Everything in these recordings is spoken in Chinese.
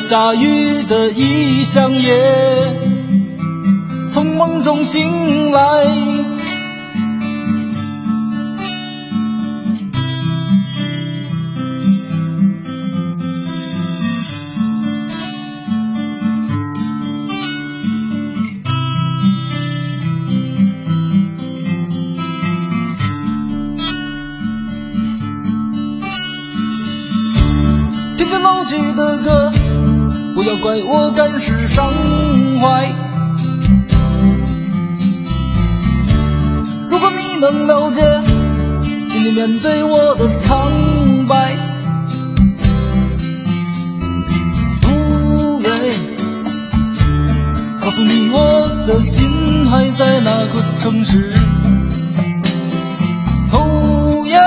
下雨的异乡夜，从梦中醒来。听着老去的歌。不要怪我感是伤怀。如果你能了解，请你面对我的苍白。哦耶，告诉你我的心还在那个城市。哦耶，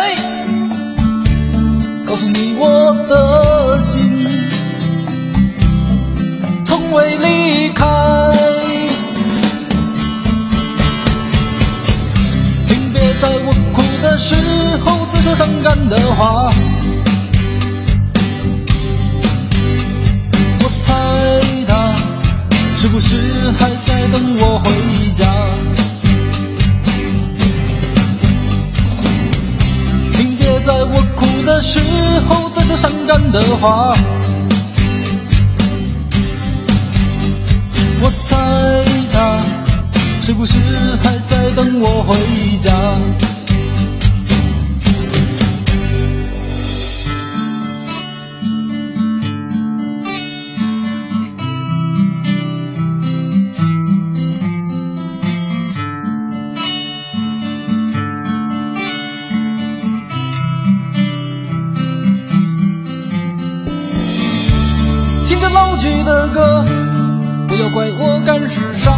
告诉你我的会离开，请别在我哭的时候再说伤感的话。我猜他是不是还在等我回家？请别在我哭的时候再说伤感的话。怪我赶时尚。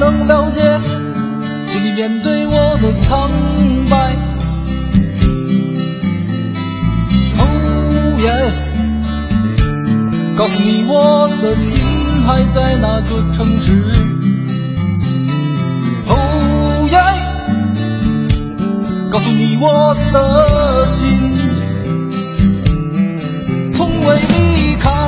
能了解，请你面对我的苍白。哦耶，告诉你我的心还在那个城市。Oh yeah，，告诉你我的心为你开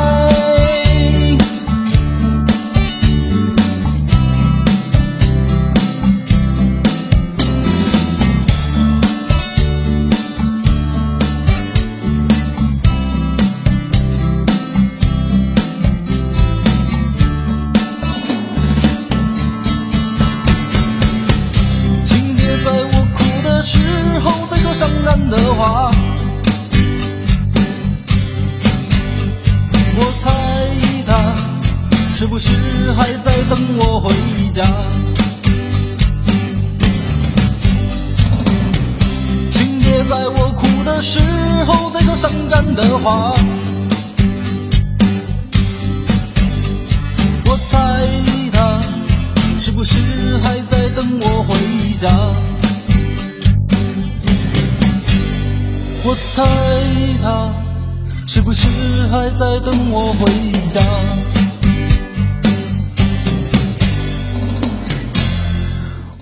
开。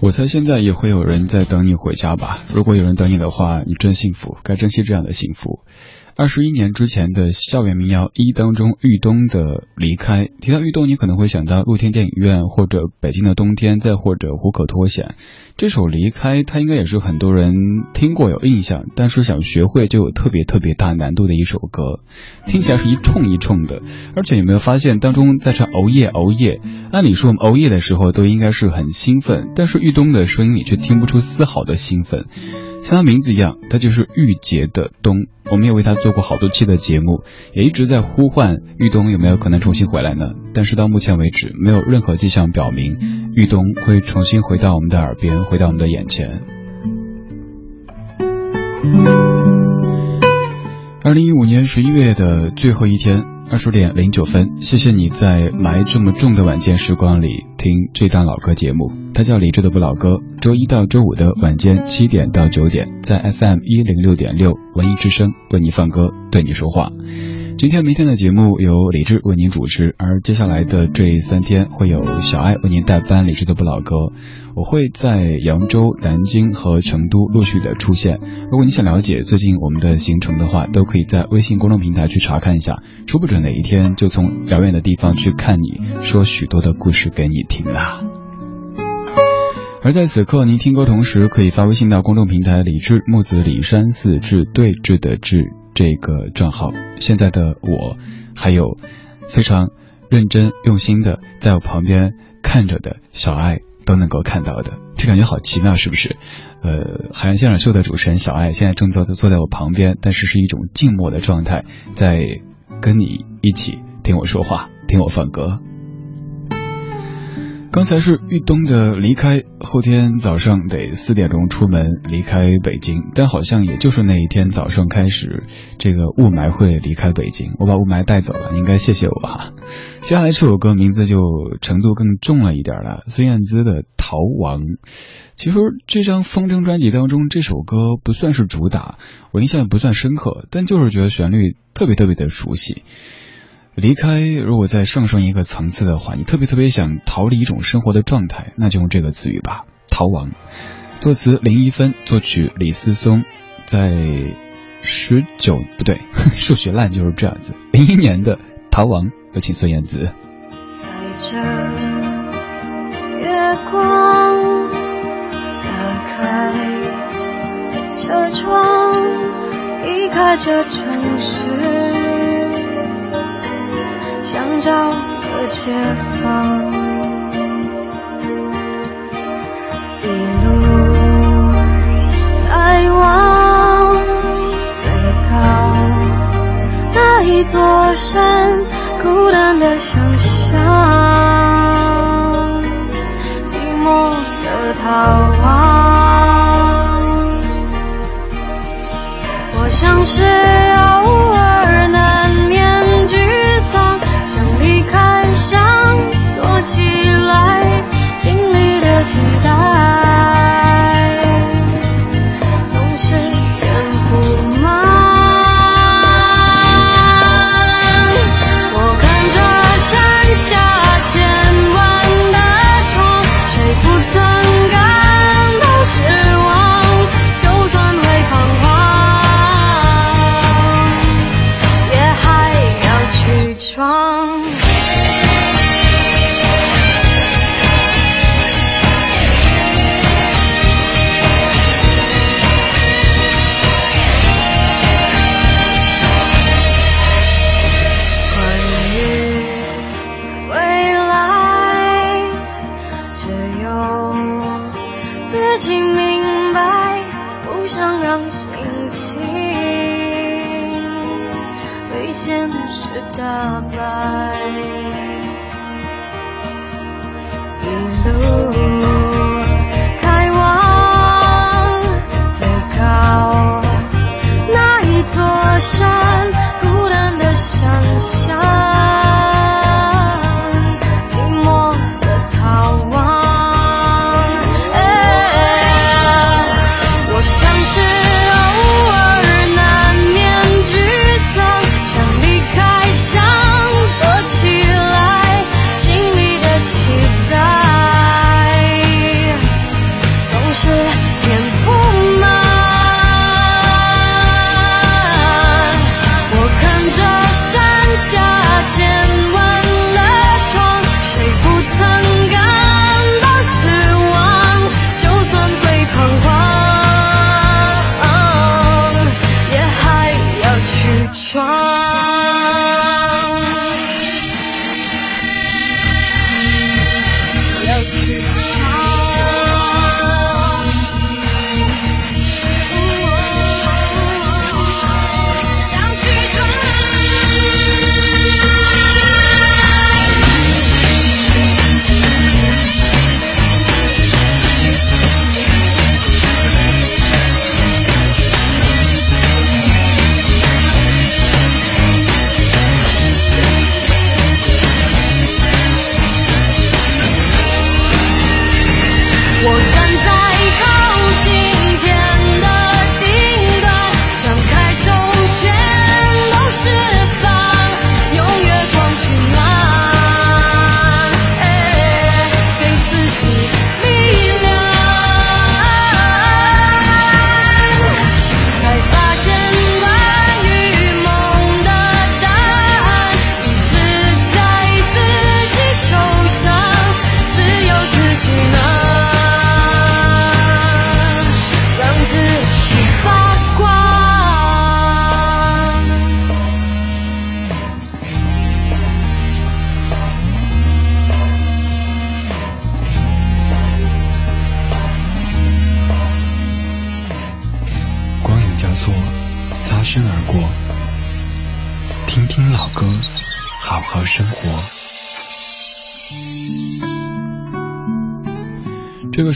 我猜现在也会有人在等你回家吧。如果有人等你的话，你真幸福，该珍惜这样的幸福。二十一年之前的校园民谣一当中，豫东的离开。提到豫东，你可能会想到露天电影院，或者北京的冬天，再或者虎口脱险。这首离开，它应该也是很多人听过有印象，但是想学会就有特别特别大难度的一首歌。听起来是一冲一冲的，而且有没有发现当中在唱熬夜熬夜？按理说我们熬夜的时候都应该是很兴奋，但是豫东的声音里却听不出丝毫的兴奋。像他名字一样，他就是玉洁的冬。我们也为他做过好多期的节目，也一直在呼唤玉东有没有可能重新回来呢？但是到目前为止，没有任何迹象表明玉东会重新回到我们的耳边，回到我们的眼前。二零一五年十一月的最后一天。二十点零九分，谢谢你在埋这么重的晚间时光里听这档老歌节目。它叫李志的不老歌，周一到周五的晚间七点到九点，在 FM 一零六点六文艺之声为你放歌，对你说话。今天、明天的节目由李志为您主持，而接下来的这三天会有小爱为您代班。李志的不老歌，我会在扬州、南京和成都陆续的出现。如果你想了解最近我们的行程的话，都可以在微信公众平台去查看一下。说不准哪一天就从遥远的地方去看你，说许多的故事给你听啦。而在此刻，您听歌同时可以发微信到公众平台“李志木子李山寺志对峙的志”。这个账号，现在的我，还有非常认真用心的在我旁边看着的小爱都能够看到的，这感觉好奇妙，是不是？呃，海洋现场秀的主持人小爱现在正坐坐在我旁边，但是是一种静默的状态，在跟你一起听我说话，听我放歌。刚才是豫东的离开，后天早上得四点钟出门离开北京，但好像也就是那一天早上开始，这个雾霾会离开北京，我把雾霾带走了，应该谢谢我哈。接下来这首歌名字就程度更重了一点了，孙燕姿的《逃亡》。其实这张风筝专辑当中，这首歌不算是主打，我印象也不算深刻，但就是觉得旋律特别特别的熟悉。离开，如果再上升一个层次的话，你特别特别想逃离一种生活的状态，那就用这个词语吧，逃亡。作词林一芬，作曲李思松，在十九不对，数学烂就是这样子。零一年的逃亡，有请孙燕姿。在这月光，打开车窗，离开这城市。想找个解放，一路来往最高那一座山，孤单的想象，寂寞的逃亡，我像是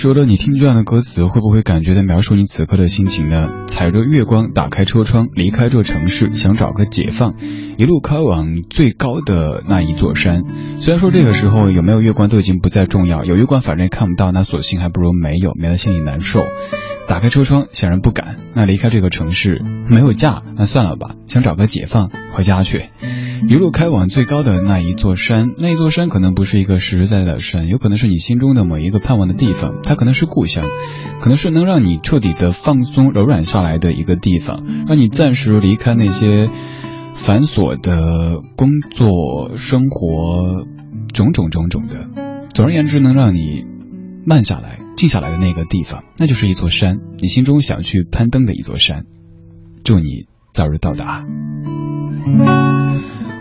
说了你听这样的歌词，会不会感觉在描述你此刻的心情呢？踩着月光，打开车窗，离开这城市，想找个解放，一路开往最高的那一座山。虽然说这个时候有没有月光都已经不再重要，有月光反正也看不到，那索性还不如没有，免得心里难受。打开车窗，显然不敢。那离开这个城市，没有家，那算了吧，想找个解放，回家去。一路开往最高的那一座山，那一座山可能不是一个实实在在的山，有可能是你心中的某一个盼望的地方，它可能是故乡，可能是能让你彻底的放松、柔软下来的一个地方，让你暂时离开那些繁琐的工作、生活，种种种种的。总而言之，能让你慢下来、静下来的那个地方，那就是一座山，你心中想去攀登的一座山。祝你早日到达。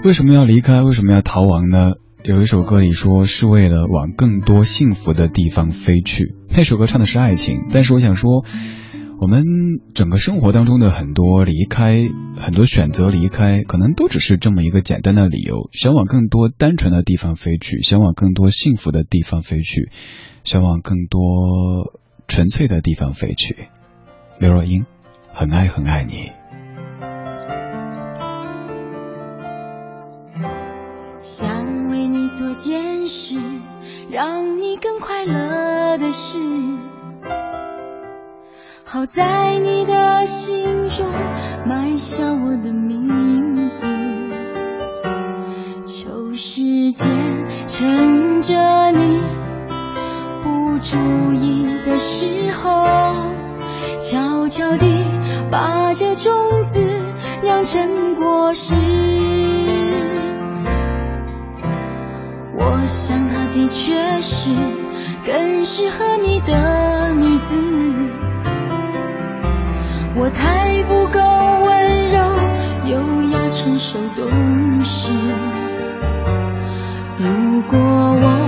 为什么要离开？为什么要逃亡呢？有一首歌里说是为了往更多幸福的地方飞去。那首歌唱的是爱情，但是我想说，我们整个生活当中的很多离开，很多选择离开，可能都只是这么一个简单的理由：想往更多单纯的地方飞去，想往更多幸福的地方飞去，想往更多纯粹的地方飞去。刘若英，很爱很爱你。想为你做件事让你更快乐的事，好在你的心中埋下我的名字。求时间趁着你不注意的时候，悄悄地把这种子酿成果实。我想她的确是更适合你的女子。我太不够温柔、优雅、成熟、懂事。如果我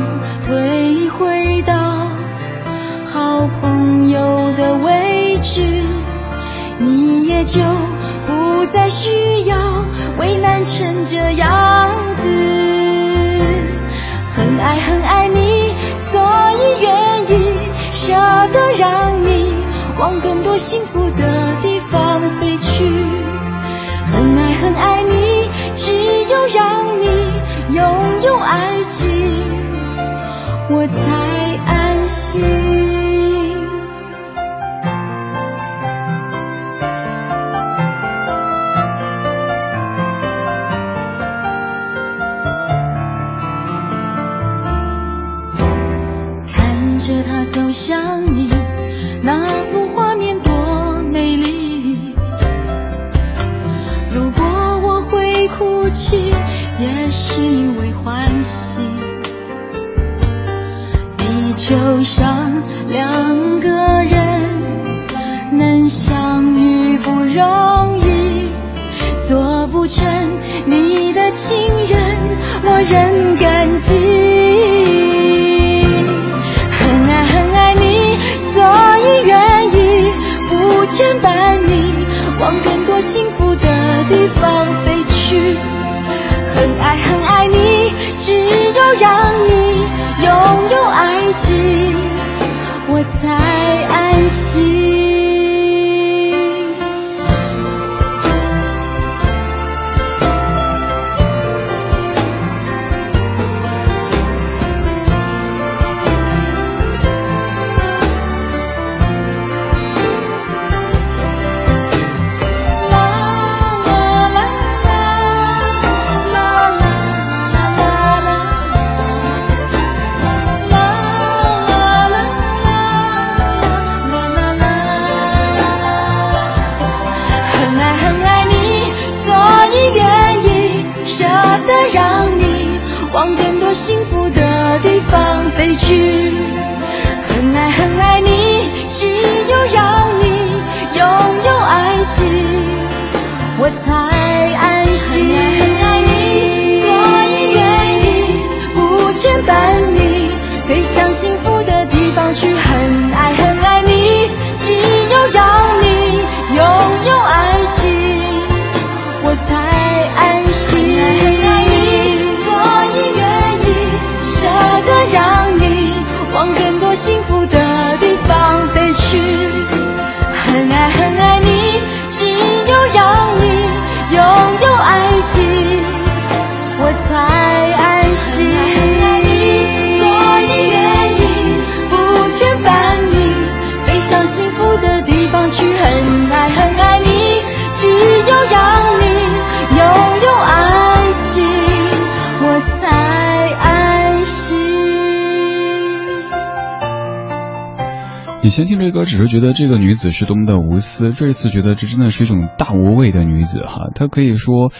以前听这歌只是觉得这个女子是多么的无私，这一次觉得这真的是一种大无畏的女子哈。她可以说，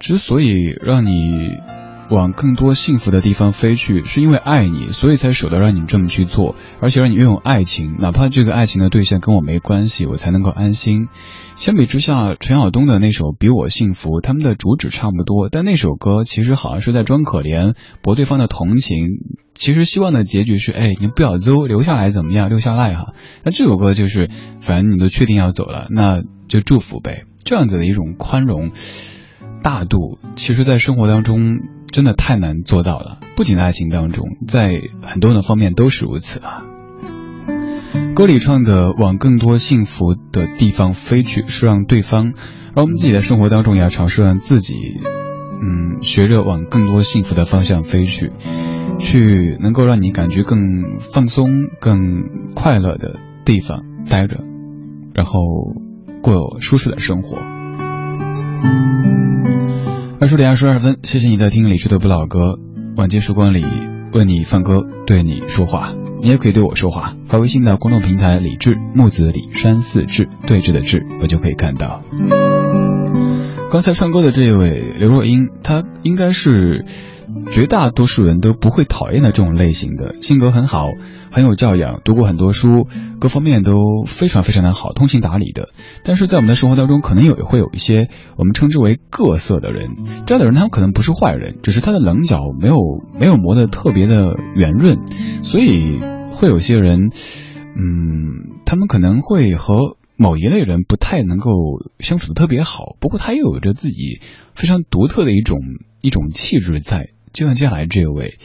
之所以让你往更多幸福的地方飞去，是因为爱你，所以才舍得让你这么去做，而且让你拥有爱情，哪怕这个爱情的对象跟我没关系，我才能够安心。相比之下，陈晓东的那首《比我幸福》，他们的主旨差不多，但那首歌其实好像是在装可怜，博对方的同情。其实希望的结局是，哎，你不要走，留下来怎么样？留下来哈。那这首歌就是，反正你都确定要走了，那就祝福呗。这样子的一种宽容、大度，其实在生活当中真的太难做到了。不仅在爱情当中，在很多的方面都是如此啊。歌里唱的“往更多幸福的地方飞去”，是让对方，而我们自己的生活当中也要尝试让自己，嗯，学着往更多幸福的方向飞去，去能够让你感觉更放松、更快乐的地方待着，然后过舒适的生活。二十点二十二分，谢谢你在听李志的不老歌，晚间时光里为你放歌，对你说话。你也可以对我说话，发微信到公众平台“李志木子李山寺志对峙的志”，我就可以看到。刚才唱歌的这位刘若英，她应该是绝大多数人都不会讨厌的这种类型的，性格很好，很有教养，读过很多书，各方面都非常非常的好，通情达理的。但是在我们的生活当中，可能有会有一些我们称之为各色的人，这样的人他们可能不是坏人，只是他的棱角没有没有磨得特别的圆润，所以会有些人，嗯，他们可能会和。某一类人不太能够相处的特别好，不过他又有着自己非常独特的一种一种气质在。就像接下来这位，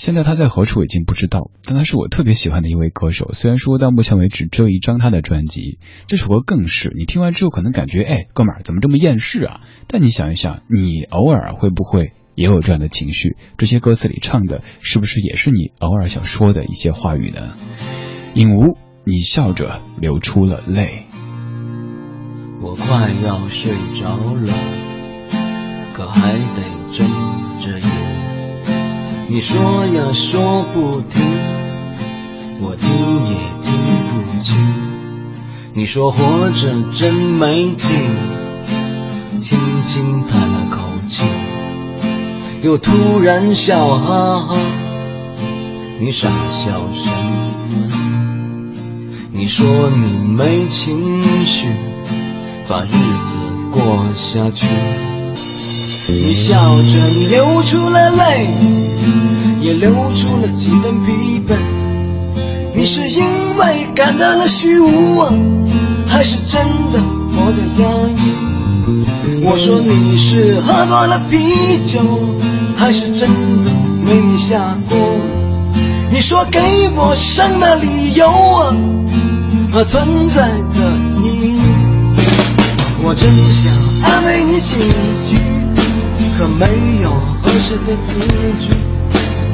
现在他在何处已经不知道，但他是我特别喜欢的一位歌手。虽然说到目前为止只有一张他的专辑，这首歌更是你听完之后可能感觉，哎，哥们儿怎么这么厌世啊？但你想一想，你偶尔会不会也有这样的情绪？这些歌词里唱的是不是也是你偶尔想说的一些话语呢？影无。你笑着流出了泪，我快要睡着了，可还得睁着眼。你说呀说不停，我听也听不清。你说活着真没劲，轻轻叹了口气，又突然笑哈哈。你傻笑什么？你说你没情绪，把日子过下去。你笑着流出了泪，也流出了几分疲惫。你是因为感到了虚无，还是真的活得压抑？我说你是喝多了啤酒，还是真的没下过？你说给我生的理由啊？和存在的意义，我真想安慰你几句，可没有合适的字句。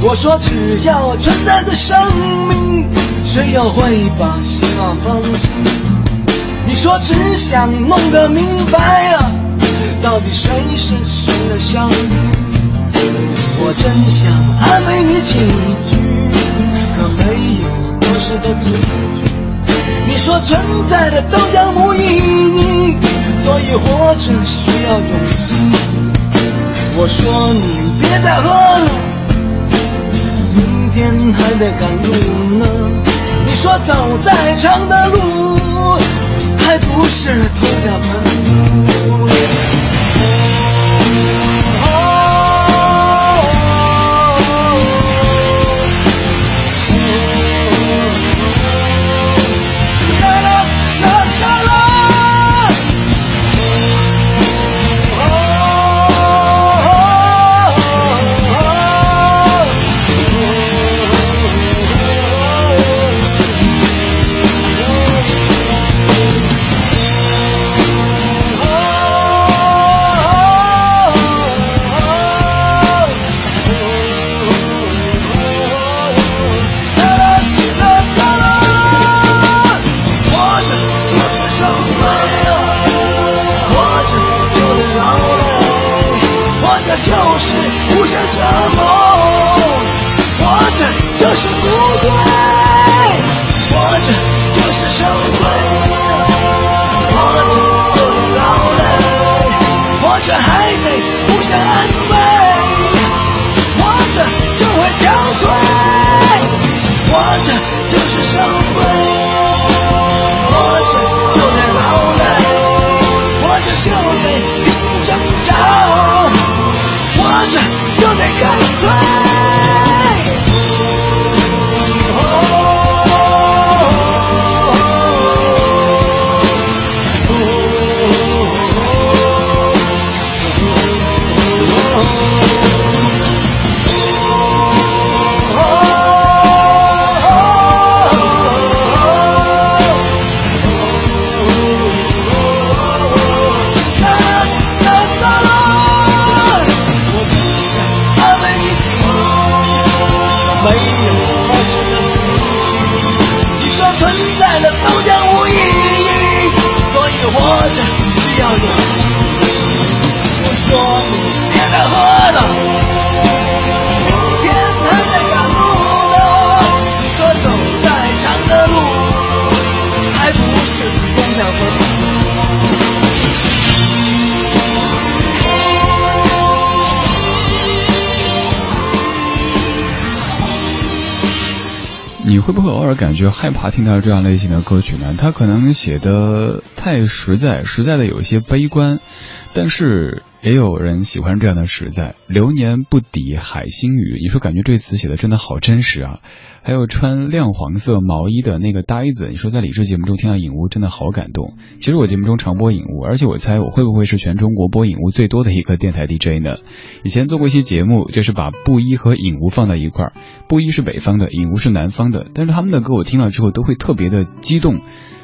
我说只要存在着生命，谁又会把希望放弃？你说只想弄个明白啊，到底谁是谁的相遇？我真想安慰你几句，可没有合适的字句。你说存在的都将无意义，所以活着需要勇气。我说你别再喝了，明天还得赶路呢。你说走再长的路，还不是同家门。不会偶尔感觉害怕听到这样类型的歌曲呢？他可能写的太实在，实在的有一些悲观，但是。也有人喜欢这样的实在，流年不抵海星雨。你说感觉这词写的真的好真实啊！还有穿亮黄色毛衣的那个呆子，你说在理智节目中听到影屋真的好感动。其实我节目中常播影屋，而且我猜我会不会是全中国播影屋最多的一个电台 DJ 呢？以前做过一些节目，就是把布衣和影屋放在一块儿，布衣是北方的，影屋是南方的，但是他们的歌我听了之后都会特别的激动。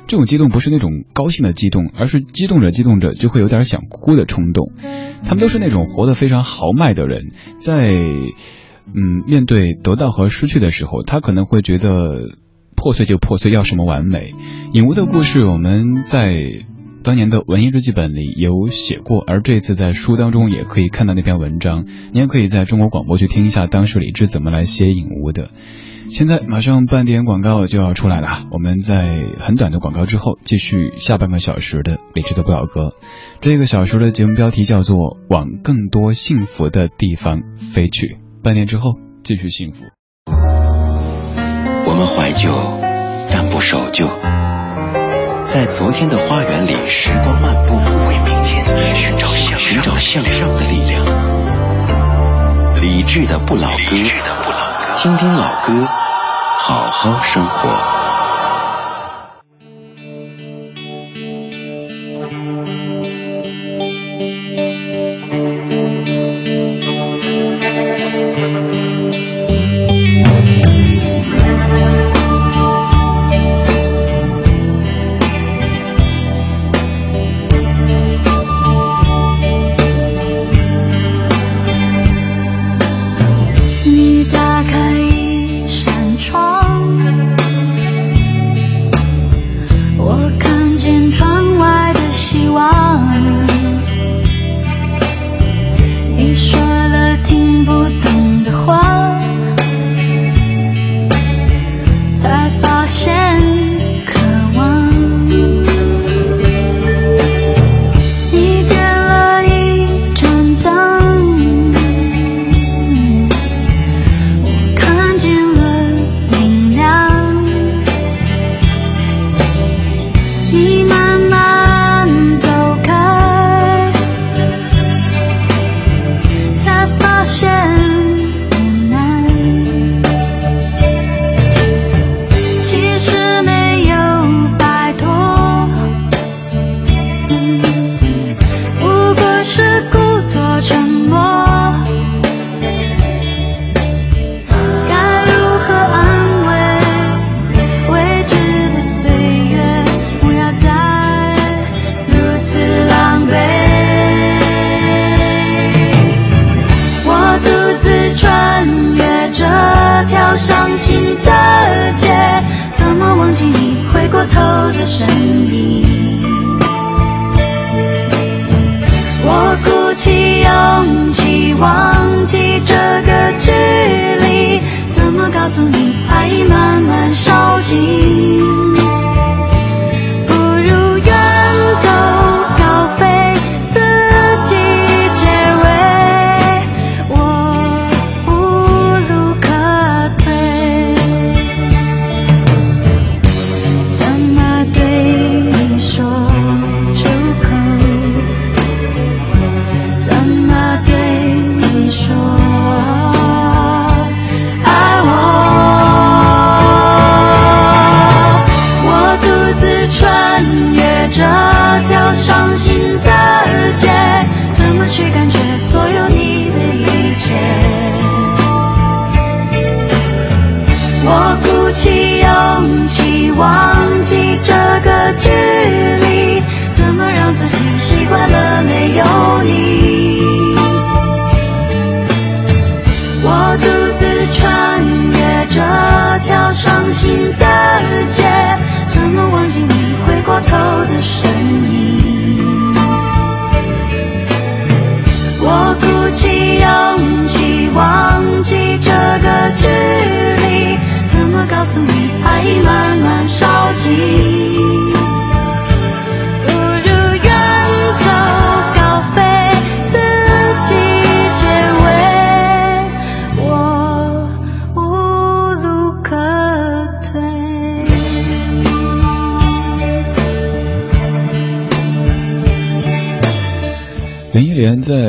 这种激动不是那种高兴的激动，而是激动着激动着就会有点想哭的冲动。他们都是那种活得非常豪迈的人，在嗯面对得到和失去的时候，他可能会觉得破碎就破碎，要什么完美？影屋的故事我们在当年的文艺日记本里有写过，而这次在书当中也可以看到那篇文章。你也可以在中国广播去听一下当时李志怎么来写影屋的。现在马上半点广告就要出来了，我们在很短的广告之后继续下半个小时的理智的不老歌。这个小时的节目标题叫做《往更多幸福的地方飞去》。半年之后继续幸福。我们怀旧，但不守旧，在昨天的花园里时光漫步，为明天寻找向寻找向上的力量。理智的不老歌。听听老歌，好好生活。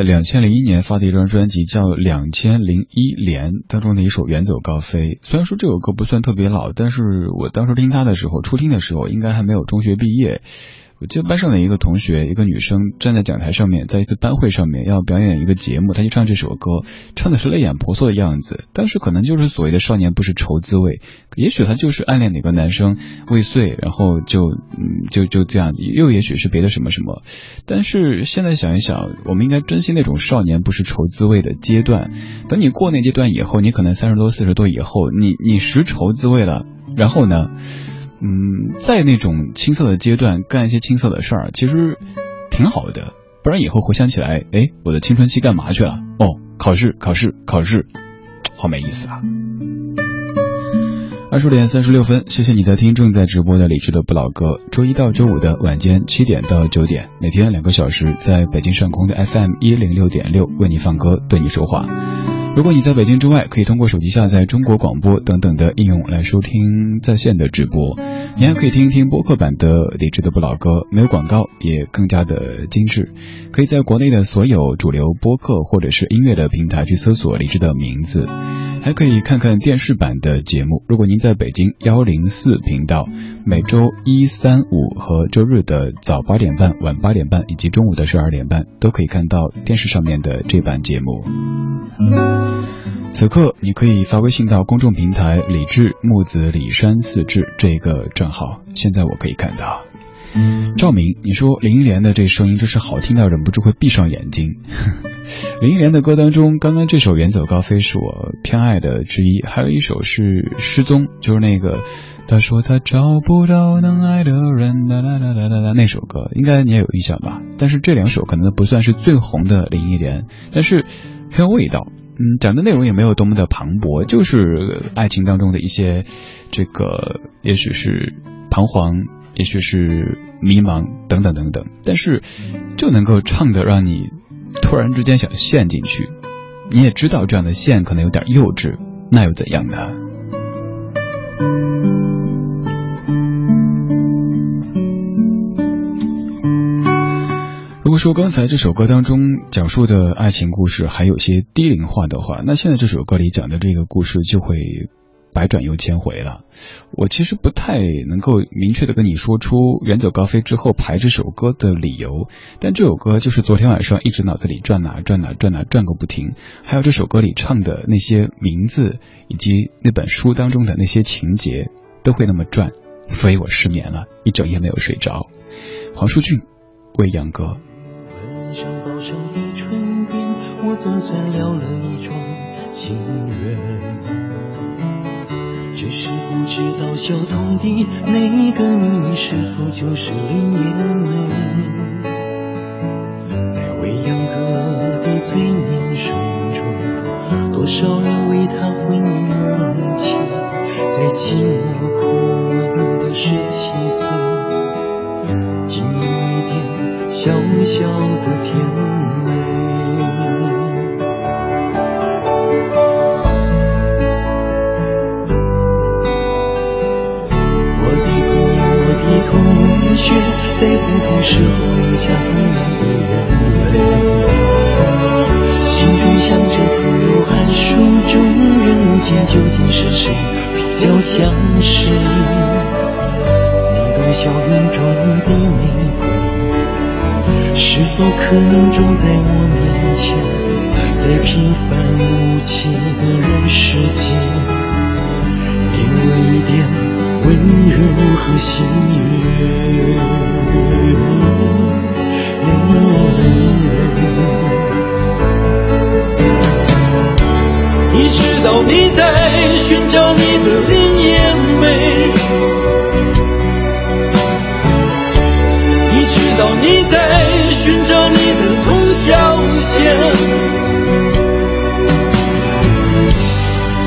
两千零一年发的一张专辑叫《两千零一年》当中的一首《远走高飞》。虽然说这首歌不算特别老，但是我当时听他的时候，初听的时候应该还没有中学毕业。我记得班上的一个同学，一个女生站在讲台上面，在一次班会上面要表演一个节目，她就唱这首歌，唱的是泪眼婆娑的样子。当时可能就是所谓的少年不是愁滋味，也许她就是暗恋哪个男生未遂，然后就嗯就就这样子，又也许是别的什么什么。但是现在想一想，我们应该珍惜那种少年不是愁滋味的阶段。等你过那阶段以后，你可能三十多、四十多以后，你你识愁滋味了，然后呢？嗯，在那种青涩的阶段干一些青涩的事儿，其实挺好的。不然以后回想起来，哎，我的青春期干嘛去了？哦，考试，考试，考试，好没意思啊！二十点三十六分，谢谢你在听正在直播的李智的不老歌。周一到周五的晚间七点到九点，每天两个小时，在北京上空的 FM 一零六点六为你放歌，对你说话。如果你在北京之外，可以通过手机下载中国广播等等的应用来收听在线的直播。你还可以听一听播客版的李志的不老歌，没有广告，也更加的精致。可以在国内的所有主流播客或者是音乐的平台去搜索李志的名字。还可以看看电视版的节目。如果您在北京幺零四频道，每周一、三、五和周日的早八点半、晚八点半以及中午的十二点半，都可以看到电视上面的这版节目。此刻，你可以发微信到公众平台“李志木子李山四志”这个号。现在我可以看到。赵明，你说林忆莲的这声音真是好听到忍不住会闭上眼睛。林忆莲的歌当中，刚刚这首《远走高飞》是我偏爱的之一，还有一首是《失踪》，就是那个他说他找不到能爱的人，啦啦啦啦啦啦那首歌，应该你也有印象吧？但是这两首可能不算是最红的林忆莲，但是很有味道。嗯，讲的内容也没有多么的磅礴，就是爱情当中的一些这个，也许是彷徨。也许是迷茫等等等等，但是就能够唱的让你突然之间想陷进去。你也知道这样的陷可能有点幼稚，那又怎样呢？如果说刚才这首歌当中讲述的爱情故事还有些低龄化的话，那现在这首歌里讲的这个故事就会。百转又千回了，我其实不太能够明确的跟你说出《远走高飞》之后排这首歌的理由，但这首歌就是昨天晚上一直脑子里转哪转哪转哪转个不停，还有这首歌里唱的那些名字以及那本书当中的那些情节都会那么转，所以我失眠了一整夜没有睡着。黄舒骏，未央歌。我总算了一桩情缘。只是不知道小童的那个秘密是否就是林叶梅，在未央歌的催眠水中，多少人为他婚姻梦牵，在寂寞苦闷的十七岁，竟有一点小小的甜却在不同时候留下同样的眼泪，心中想着朋友函数中人物间究竟是谁比较相识？那朵校园中的玫瑰，是否可能种在我面前？在平凡无奇的人世间，给我一点。温柔和喜悦。你知道你在寻找你的林叶梅，你知道你在寻找你的童小仙，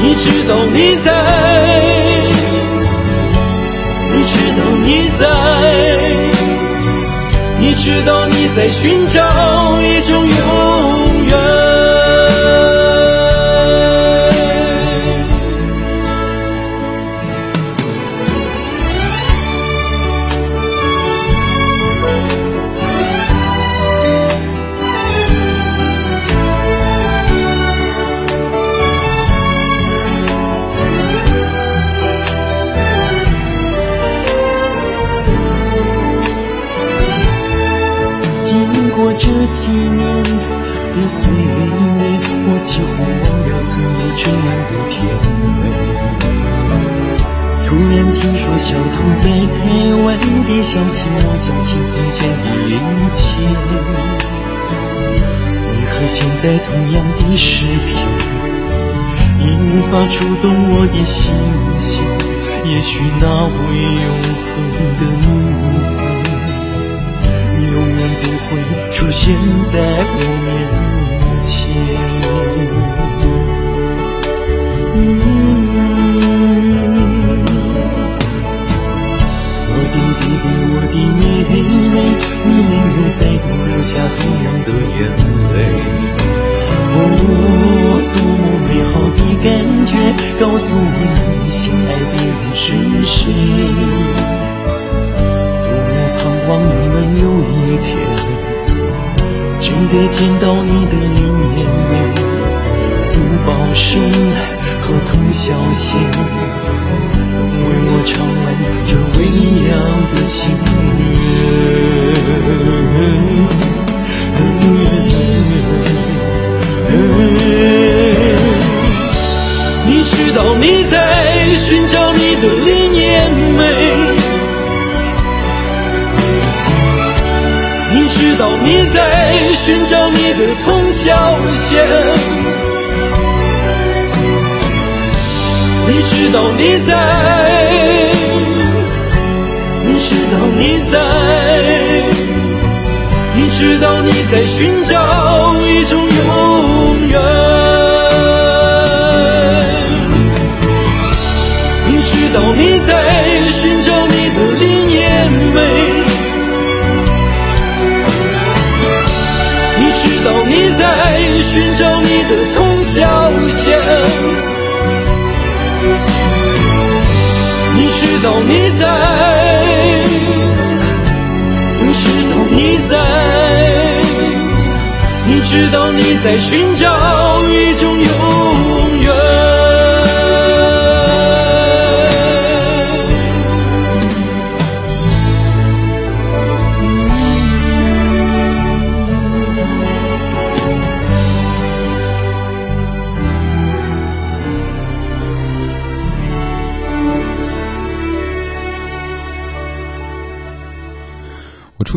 你知道你在。你在，你知道你在寻找一种永听说小童在台湾的消息，我想起从前的一切。你和现在同样的视频，已无法触动我的心弦。也许那位永恒的女子。永远不会出现在我面前。我弟，我的妹妹，你没有再度流下同样的眼泪。哦，多么美好的感觉，告诉我你心爱的人是谁。多么盼望你们有一天真的见到你的林燕梅、杜宝生和童小贤，为我唱完这未央的心愿。你知道你在寻找你的林燕梅。知道你在寻找你的童小贤，你知道你在，你知道你在，你知道你在寻找一种永远，你知道你在寻找你的林燕梅。知道你在寻找你的痛道你在，你知道你在，你知道你在寻找一种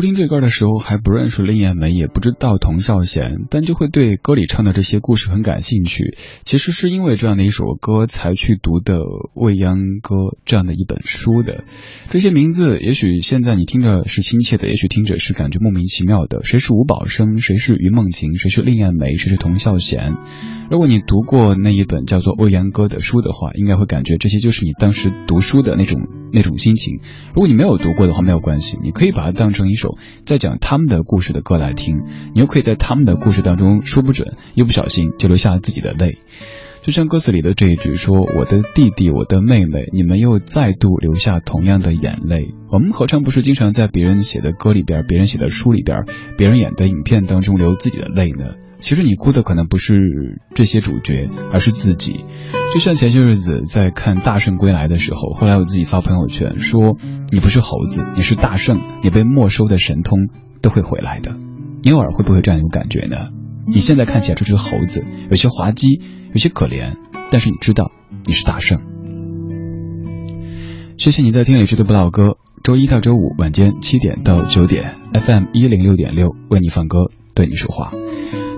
初听这歌的时候还不认识林彦梅，也不知道童孝贤，但就会对歌里唱的这些故事很感兴趣。其实是因为这样的一首歌才去读的《未央歌》这样的一本书的。这些名字也许现在你听着是亲切的，也许听着是感觉莫名其妙的。谁是吴宝生？谁是于梦晴？谁是林彦梅？谁是童孝贤？如果你读过那一本叫做《欧阳歌》的书的话，应该会感觉这些就是你当时读书的那种那种心情。如果你没有读过的话，没有关系，你可以把它当成一首在讲他们的故事的歌来听。你又可以在他们的故事当中，说不准一不小心就流下了自己的泪。就像歌词里的这一句说：“我的弟弟，我的妹妹，你们又再度流下同样的眼泪。”我们何尝不是经常在别人写的歌里边、别人写的书里边、别人演的影片当中流自己的泪呢？其实你哭的可能不是这些主角，而是自己。就像前些日子在看《大圣归来》的时候，后来我自己发朋友圈说：“你不是猴子，你是大圣，你被没收的神通都会回来的。”你偶尔会不会这样有感觉呢？你现在看起来这只猴子，有些滑稽。有些可怜，但是你知道你是大圣。谢谢你在听李志的不老歌，周一到周五晚间七点到九点，FM 一零六点六为你放歌，对你说话。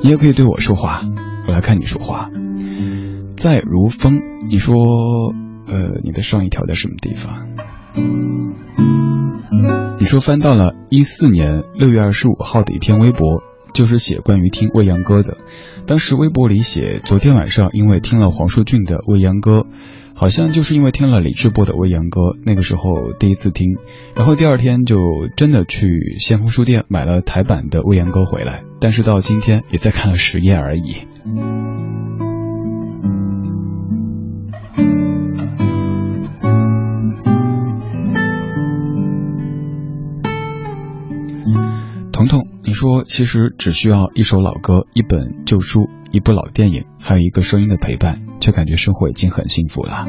你也可以对我说话，我来看你说话。在如风，你说，呃，你的上一条在什么地方？你说翻到了一四年六月二十五号的一篇微博。就是写关于听未央歌的，当时微博里写，昨天晚上因为听了黄舒骏的未央歌，好像就是因为听了李志波的未央歌，那个时候第一次听，然后第二天就真的去先锋书店买了台版的未央歌回来，但是到今天也才看了十页而已。说，其实只需要一首老歌、一本旧书、一部老电影，还有一个声音的陪伴，就感觉生活已经很幸福了。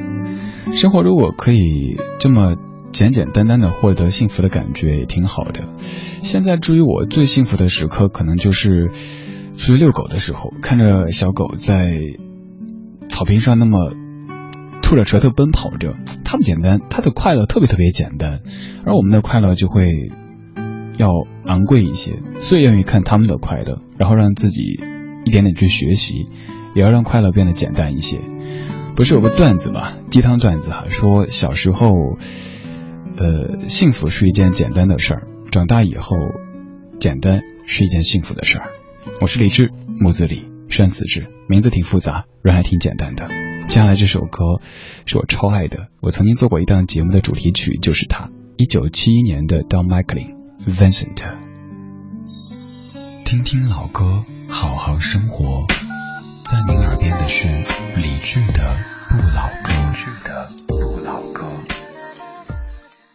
生活如果可以这么简简单单的获得幸福的感觉也挺好的。现在至于我最幸福的时刻，可能就是出去遛狗的时候，看着小狗在草坪上那么吐着舌头奔跑着，它不简单，它的快乐特别特别简单，而我们的快乐就会要昂贵一些，最愿意看他们的快乐，然后让自己一点点去学习，也要让快乐变得简单一些。不是有个段子嘛，鸡汤段子哈，说小时候，呃，幸福是一件简单的事儿，长大以后，简单是一件幸福的事儿。我是李志，木子李，山死志，名字挺复杂，人还挺简单的。接下来这首歌是我超爱的，我曾经做过一档节目的主题曲，就是它，一九七一年的 Don McLean，Vincent。听听老歌，好好生活。在您耳边的是理智的不老歌。理智的不老歌。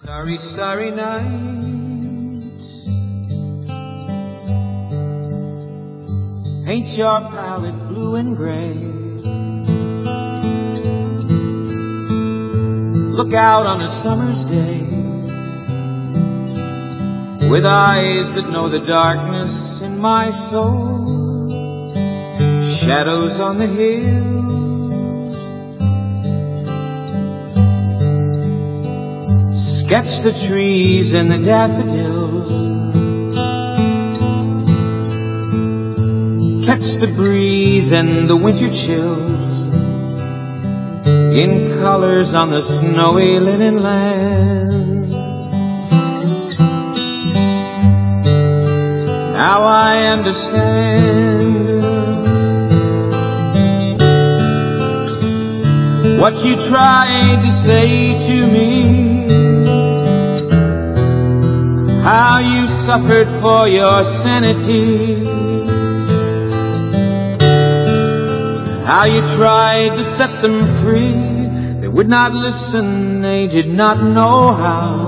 Starry, starry night. Paint your palette blue and gray. Look out on a summer's day with eyes that know the darkness in my soul shadows on the hills. Sketch the trees and the daffodils. Catch the breeze and the winter chills in colors on the snowy linen land. Now I understand what you tried to say to me. How you suffered for your sanity. How you tried to set them free. They would not listen, they did not know how.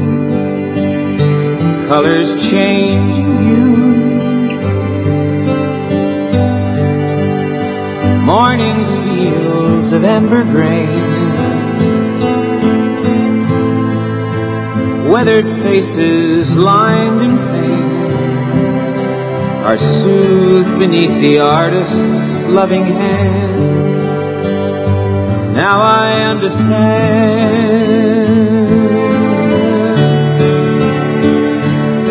colors changing you. morning fields of amber grain. Weathered faces lined in pain are soothed beneath the artist's loving hand. Now I understand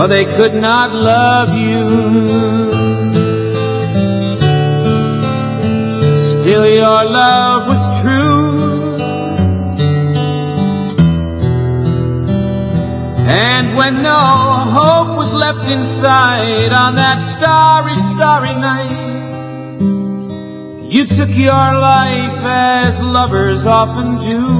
For they could not love you Still, your love was true. And when no hope was left inside on that starry, starry night, you took your life as lovers often do.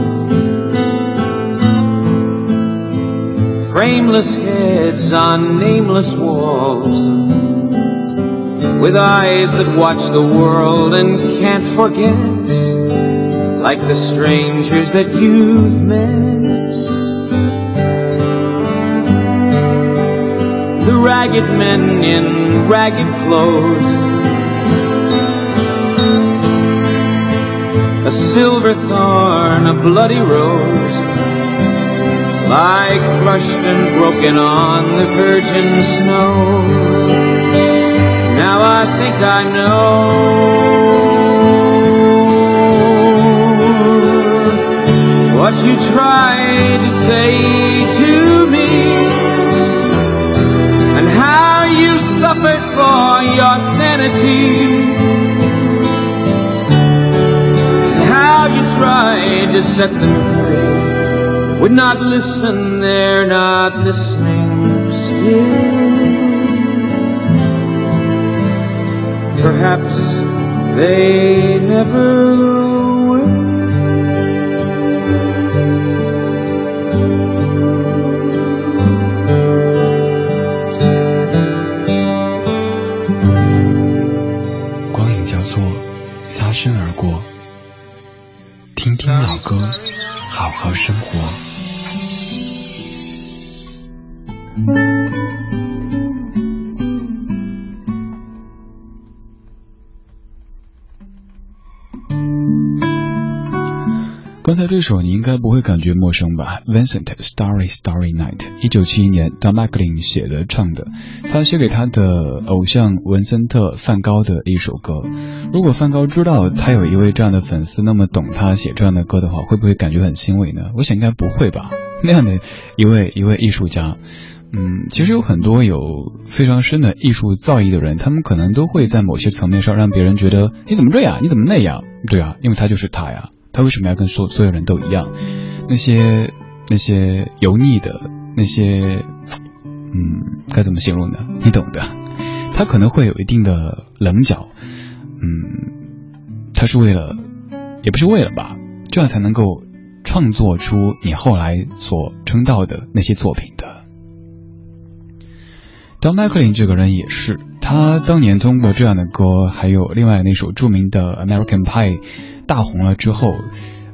Frameless heads on nameless walls with eyes that watch the world and can't forget like the strangers that you've met. The ragged men in ragged clothes. A silver thorn, a bloody rose lie crushed and broken on the virgin snow. Now I think I know what you tried to say to me and how you suffered for your sanity. and How you tried to set them free would not listen, they're not listening still. Perhaps they never 感觉陌生吧？Vincent Starry Starry Night，一九七一年 Don McLean 写的唱的，他写给他的偶像文森特·梵高的一首歌。如果梵高知道他有一位这样的粉丝那么懂他写这样的歌的话，会不会感觉很欣慰呢？我想应该不会吧。那样的一位一位艺术家，嗯，其实有很多有非常深的艺术造诣的人，他们可能都会在某些层面上让别人觉得你怎么这样，你怎么那样？对啊，因为他就是他呀。他为什么要跟所所有人都一样？那些那些油腻的那些，嗯，该怎么形容呢？你懂的。他可能会有一定的棱角，嗯，他是为了，也不是为了吧，这样才能够创作出你后来所称道的那些作品的。Don McLean 这个人也是，他当年通过这样的歌，还有另外那首著名的《American Pie》。大红了之后，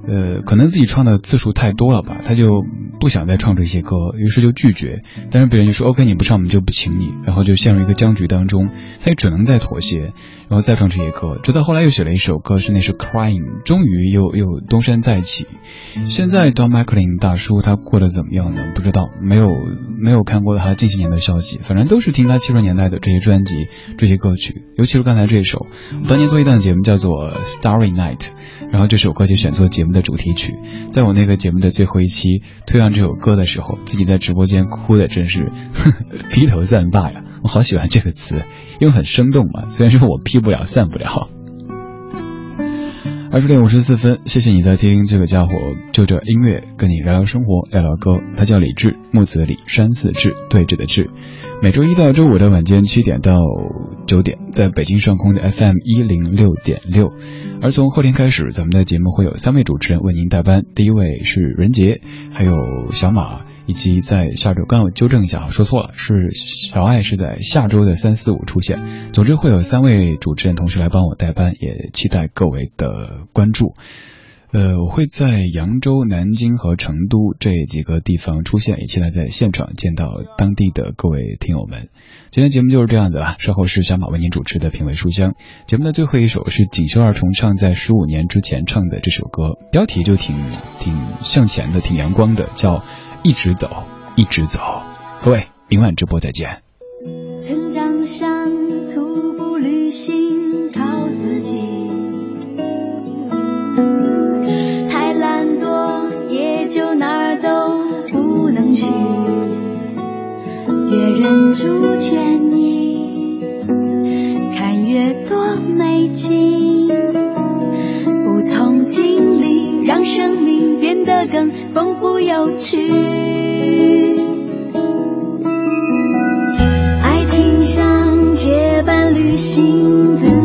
呃，可能自己唱的次数太多了吧，他就不想再唱这些歌，于是就拒绝。但是别人就说 OK，你不唱我们就不请你，然后就陷入一个僵局当中，他也只能再妥协，然后再唱这些歌。直到后来又写了一首歌，是那首《Crying》，终于又又东山再起。现在 Don McLean 大叔他过得怎么样呢？不知道，没有没有看过他近些年的消息，反正都是听他七十年代的这些专辑、这些歌曲，尤其是刚才这首。我当年做一档节目叫做《Starry Night》。然后这首歌就选做节目的主题曲，在我那个节目的最后一期推上这首歌的时候，自己在直播间哭的真是 披头散发呀！我好喜欢这个词，因为很生动嘛。虽然说我披不了散不了。二十点五十四分，谢谢你在听这个家伙就着音乐跟你聊聊生活，聊聊歌。他叫李志，木子李，山寺志，对峙的志。每周一到周五的晚间七点到九点，在北京上空的 FM 一零六点六。而从后天开始，咱们的节目会有三位主持人为您代班。第一位是任杰，还有小马，以及在下周刚我纠正一下，说错了，是小爱是在下周的三四五出现。总之会有三位主持人同时来帮我代班，也期待各位的关注。呃，我会在扬州、南京和成都这几个地方出现，也期待在现场见到当地的各位听友们。今天节目就是这样子了，稍后是小马为您主持的品味书香。节目的最后一首是锦绣二重唱在十五年之前唱的这首歌，标题就挺挺向前的，挺阳光的，叫一直走，一直走。各位，明晚直播再见。成长像徒步旅行，靠自己。太懒惰，也就哪儿都不能去。别忍住去。爱情像结伴旅行。